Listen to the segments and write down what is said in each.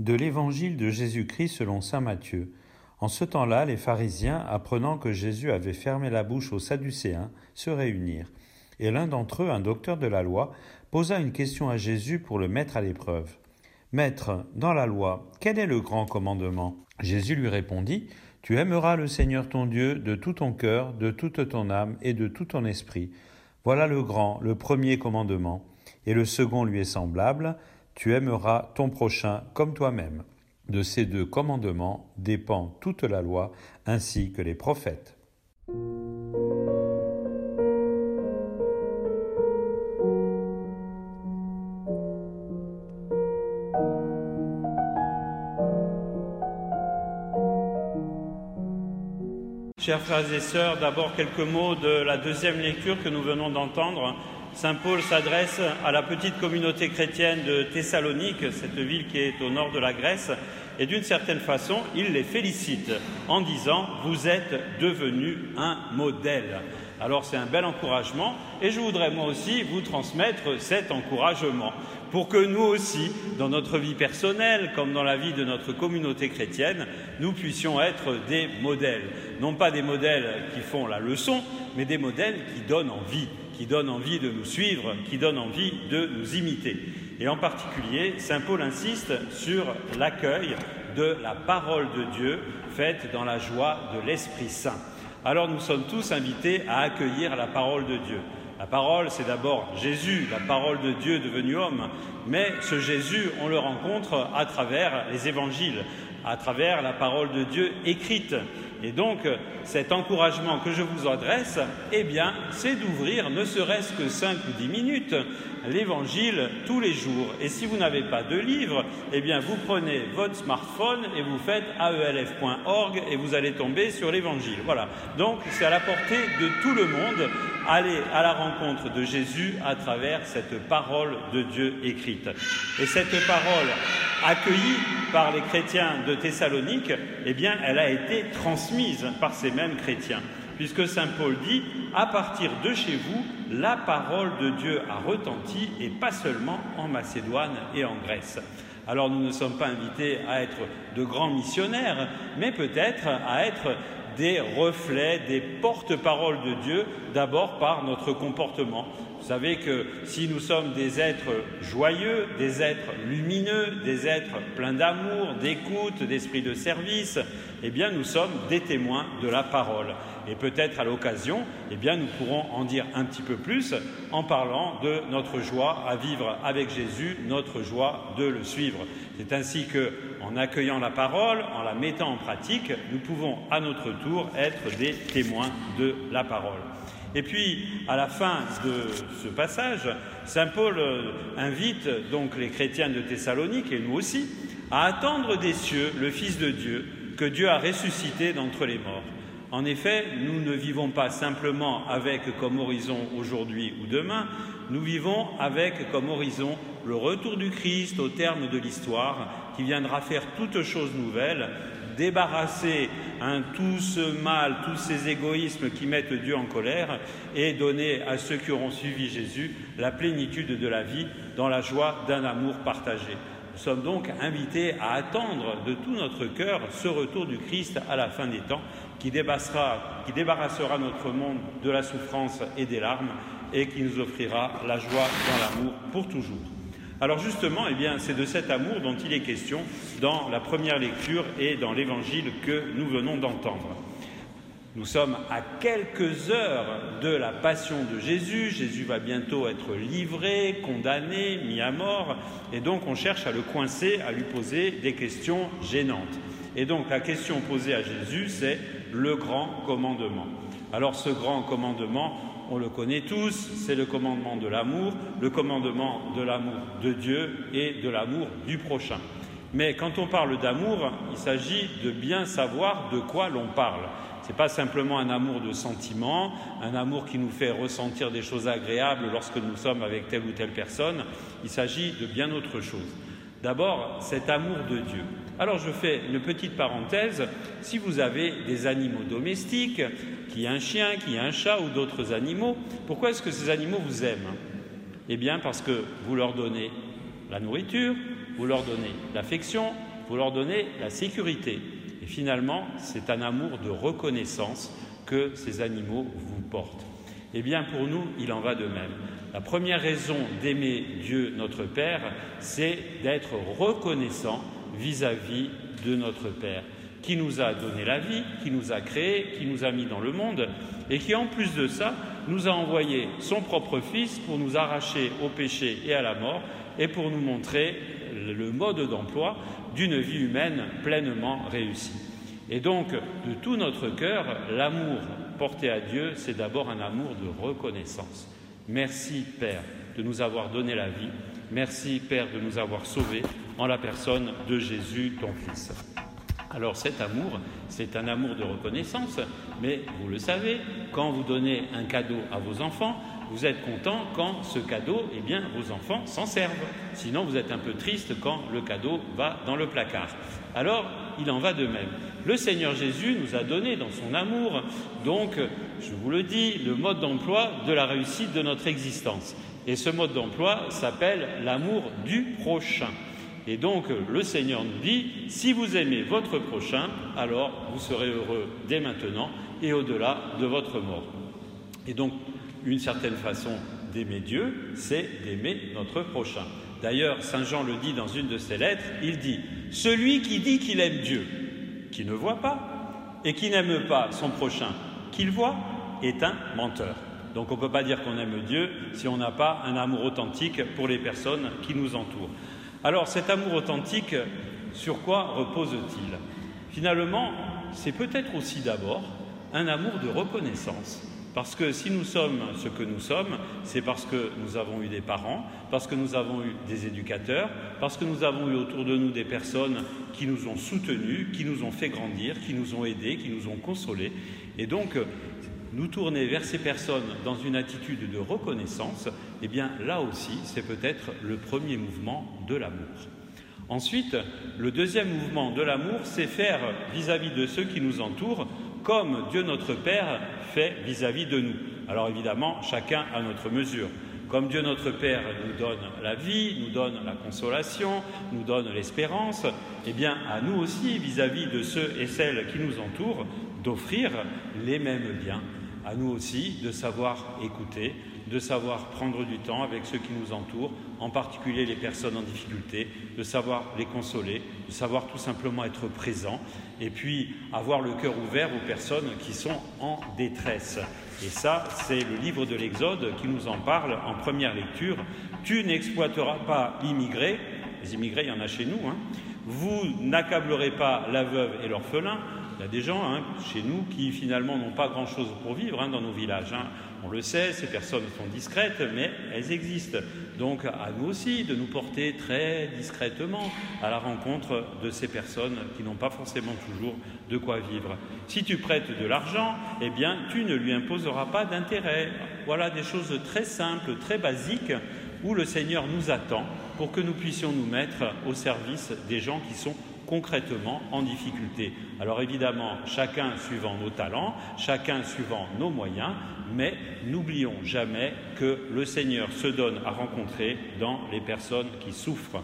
De l'Évangile de Jésus-Christ selon Saint Matthieu. En ce temps-là, les pharisiens, apprenant que Jésus avait fermé la bouche aux Sadducéens, se réunirent. Et l'un d'entre eux, un docteur de la loi, posa une question à Jésus pour le mettre à l'épreuve. Maître, dans la loi, quel est le grand commandement? Jésus lui répondit, Tu aimeras le Seigneur ton Dieu de tout ton cœur, de toute ton âme et de tout ton esprit. Voilà le grand, le premier commandement. Et le second lui est semblable, tu aimeras ton prochain comme toi-même. De ces deux commandements dépend toute la loi ainsi que les prophètes. Chers frères et sœurs, d'abord quelques mots de la deuxième lecture que nous venons d'entendre Saint Paul s'adresse à la petite communauté chrétienne de Thessalonique, cette ville qui est au nord de la Grèce, et d'une certaine façon, il les félicite en disant Vous êtes devenus un modèle. Alors c'est un bel encouragement, et je voudrais moi aussi vous transmettre cet encouragement, pour que nous aussi, dans notre vie personnelle, comme dans la vie de notre communauté chrétienne, nous puissions être des modèles. Non pas des modèles qui font la leçon, mais des modèles qui donnent envie qui donne envie de nous suivre, qui donne envie de nous imiter. Et en particulier, Saint Paul insiste sur l'accueil de la parole de Dieu faite dans la joie de l'Esprit Saint. Alors nous sommes tous invités à accueillir la parole de Dieu. La parole, c'est d'abord Jésus, la parole de Dieu devenu homme, mais ce Jésus, on le rencontre à travers les évangiles, à travers la parole de Dieu écrite. Et donc, cet encouragement que je vous adresse, eh bien, c'est d'ouvrir ne serait-ce que 5 ou 10 minutes l'évangile tous les jours. Et si vous n'avez pas de livre, eh bien, vous prenez votre smartphone et vous faites aelf.org et vous allez tomber sur l'évangile. Voilà. Donc, c'est à la portée de tout le monde aller à la rencontre de Jésus à travers cette parole de Dieu écrite. Et cette parole accueillie par les chrétiens de Thessalonique, eh bien, elle a été transmise par ces mêmes chrétiens. Puisque Saint Paul dit, à partir de chez vous, la parole de Dieu a retenti, et pas seulement en Macédoine et en Grèce. Alors nous ne sommes pas invités à être de grands missionnaires, mais peut-être à être des reflets, des porte-paroles de Dieu, d'abord par notre comportement. Vous savez que si nous sommes des êtres joyeux, des êtres lumineux, des êtres pleins d'amour, d'écoute, d'esprit de service, eh nous sommes des témoins de la parole. Et peut-être à l'occasion, eh nous pourrons en dire un petit peu plus en parlant de notre joie à vivre avec Jésus, notre joie de le suivre. C'est ainsi que, en accueillant la parole, en la mettant en pratique, nous pouvons à notre tour être des témoins de la parole. Et puis, à la fin de ce passage, Saint Paul euh, invite donc les chrétiens de Thessalonique, et nous aussi, à attendre des cieux le Fils de Dieu, que Dieu a ressuscité d'entre les morts. En effet, nous ne vivons pas simplement avec comme horizon aujourd'hui ou demain, nous vivons avec comme horizon le retour du Christ au terme de l'histoire, qui viendra faire toutes choses nouvelles, débarrasser hein, tout ce mal, tous ces égoïsmes qui mettent Dieu en colère et donner à ceux qui auront suivi Jésus la plénitude de la vie dans la joie d'un amour partagé. Nous sommes donc invités à attendre de tout notre cœur ce retour du Christ à la fin des temps qui débarrassera, qui débarrassera notre monde de la souffrance et des larmes et qui nous offrira la joie dans l'amour pour toujours. Alors justement, eh bien, c'est de cet amour dont il est question dans la première lecture et dans l'évangile que nous venons d'entendre. Nous sommes à quelques heures de la passion de Jésus. Jésus va bientôt être livré, condamné, mis à mort, et donc on cherche à le coincer, à lui poser des questions gênantes. Et donc la question posée à Jésus, c'est le grand commandement. Alors ce grand commandement, on le connaît tous, c'est le commandement de l'amour, le commandement de l'amour de Dieu et de l'amour du prochain. Mais quand on parle d'amour, il s'agit de bien savoir de quoi l'on parle. Ce n'est pas simplement un amour de sentiment, un amour qui nous fait ressentir des choses agréables lorsque nous sommes avec telle ou telle personne. Il s'agit de bien autre chose. D'abord, cet amour de Dieu. Alors je fais une petite parenthèse. Si vous avez des animaux domestiques, qui un chien, qui a un chat ou d'autres animaux, pourquoi est-ce que ces animaux vous aiment? Eh bien parce que vous leur donnez la nourriture, vous leur donnez l'affection, pour leur donner la sécurité. Et finalement, c'est un amour de reconnaissance que ces animaux vous portent. Eh bien, pour nous, il en va de même. La première raison d'aimer Dieu notre Père, c'est d'être reconnaissant vis-à-vis de notre Père, qui nous a donné la vie, qui nous a créés, qui nous a mis dans le monde, et qui en plus de ça nous a envoyé son propre Fils pour nous arracher au péché et à la mort, et pour nous montrer le mode d'emploi d'une vie humaine pleinement réussie. Et donc, de tout notre cœur, l'amour porté à Dieu, c'est d'abord un amour de reconnaissance. Merci Père de nous avoir donné la vie. Merci Père de nous avoir sauvés en la personne de Jésus, ton Fils. Alors cet amour, c'est un amour de reconnaissance, mais vous le savez, quand vous donnez un cadeau à vos enfants, vous êtes content quand ce cadeau, eh bien, vos enfants s'en servent. Sinon, vous êtes un peu triste quand le cadeau va dans le placard. Alors, il en va de même. Le Seigneur Jésus nous a donné dans son amour, donc, je vous le dis, le mode d'emploi de la réussite de notre existence. Et ce mode d'emploi s'appelle l'amour du prochain. Et donc le Seigneur nous dit, si vous aimez votre prochain, alors vous serez heureux dès maintenant et au-delà de votre mort. Et donc une certaine façon d'aimer Dieu, c'est d'aimer notre prochain. D'ailleurs, Saint Jean le dit dans une de ses lettres, il dit, celui qui dit qu'il aime Dieu, qui ne voit pas, et qui n'aime pas son prochain, qu'il voit, est un menteur. Donc on ne peut pas dire qu'on aime Dieu si on n'a pas un amour authentique pour les personnes qui nous entourent. Alors cet amour authentique, sur quoi repose-t-il? Finalement, c'est peut-être aussi d'abord un amour de reconnaissance. Parce que si nous sommes ce que nous sommes, c'est parce que nous avons eu des parents, parce que nous avons eu des éducateurs, parce que nous avons eu autour de nous des personnes qui nous ont soutenus, qui nous ont fait grandir, qui nous ont aidés, qui nous ont consolés. Et donc, nous tourner vers ces personnes dans une attitude de reconnaissance, eh bien là aussi, c'est peut-être le premier mouvement de l'amour. Ensuite, le deuxième mouvement de l'amour, c'est faire vis-à-vis de ceux qui nous entourent comme Dieu notre Père fait vis-à-vis de nous. Alors évidemment, chacun à notre mesure. Comme Dieu notre Père nous donne la vie, nous donne la consolation, nous donne l'espérance, eh bien à nous aussi, vis à -vis de ceux et celles qui nous entourent, d'offrir les mêmes biens à nous aussi de savoir écouter, de savoir prendre du temps avec ceux qui nous entourent, en particulier les personnes en difficulté, de savoir les consoler, de savoir tout simplement être présent, et puis avoir le cœur ouvert aux personnes qui sont en détresse. Et ça, c'est le livre de l'Exode qui nous en parle en première lecture. Tu n'exploiteras pas l'immigré, les immigrés, il y en a chez nous, hein. vous n'accablerez pas la veuve et l'orphelin, il y a des gens hein, chez nous qui finalement n'ont pas grand-chose pour vivre hein, dans nos villages. Hein. On le sait, ces personnes sont discrètes, mais elles existent. Donc à nous aussi de nous porter très discrètement à la rencontre de ces personnes qui n'ont pas forcément toujours de quoi vivre. Si tu prêtes de l'argent, eh bien tu ne lui imposeras pas d'intérêt. Voilà des choses très simples, très basiques où le Seigneur nous attend pour que nous puissions nous mettre au service des gens qui sont concrètement en difficulté. Alors évidemment, chacun suivant nos talents, chacun suivant nos moyens, mais n'oublions jamais que le Seigneur se donne à rencontrer dans les personnes qui souffrent.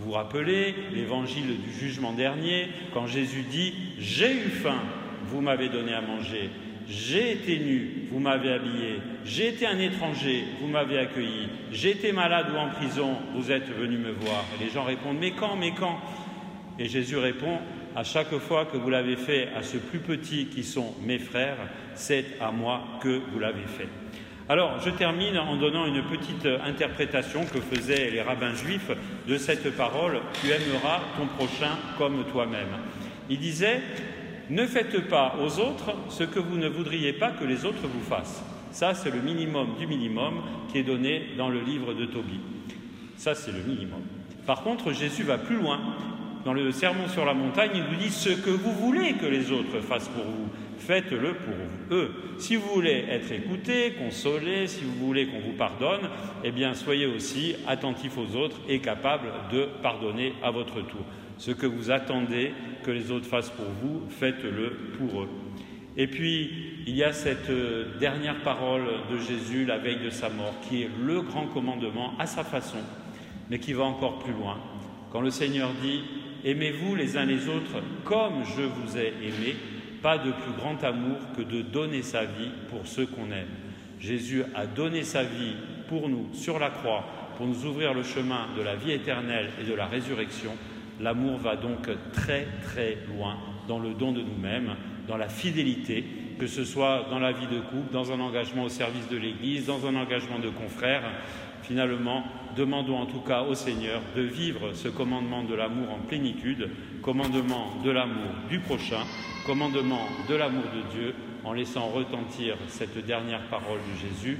Vous rappelez l'évangile du jugement dernier, quand Jésus dit J'ai eu faim, vous m'avez donné à manger. J'ai été nu, vous m'avez habillé. J'ai été un étranger, vous m'avez accueilli. J'ai été malade ou en prison, vous êtes venu me voir. Et les gens répondent Mais quand Mais quand? Et Jésus répond, à chaque fois que vous l'avez fait à ce plus petit qui sont mes frères, c'est à moi que vous l'avez fait. Alors, je termine en donnant une petite interprétation que faisaient les rabbins juifs de cette parole Tu aimeras ton prochain comme toi-même. Il disait Ne faites pas aux autres ce que vous ne voudriez pas que les autres vous fassent. Ça, c'est le minimum du minimum qui est donné dans le livre de Tobie. Ça, c'est le minimum. Par contre, Jésus va plus loin dans le sermon sur la montagne, il nous dit ce que vous voulez que les autres fassent pour vous, faites-le pour eux. Si vous voulez être écouté, consolé, si vous voulez qu'on vous pardonne, eh bien soyez aussi attentifs aux autres et capables de pardonner à votre tour. Ce que vous attendez que les autres fassent pour vous, faites-le pour eux. Et puis, il y a cette euh, dernière parole de Jésus la veille de sa mort, qui est le grand commandement à sa façon, mais qui va encore plus loin. Quand le Seigneur dit Aimez-vous les uns les autres comme je vous ai aimé, pas de plus grand amour que de donner sa vie pour ceux qu'on aime. Jésus a donné sa vie pour nous sur la croix, pour nous ouvrir le chemin de la vie éternelle et de la résurrection. L'amour va donc très très loin dans le don de nous-mêmes, dans la fidélité, que ce soit dans la vie de couple, dans un engagement au service de l'Église, dans un engagement de confrères. Finalement, demandons en tout cas au Seigneur de vivre ce commandement de l'amour en plénitude, commandement de l'amour du prochain, commandement de l'amour de Dieu, en laissant retentir cette dernière parole de Jésus.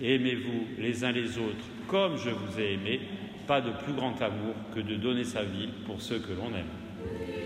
Aimez-vous les uns les autres comme je vous ai aimé, pas de plus grand amour que de donner sa vie pour ceux que l'on aime.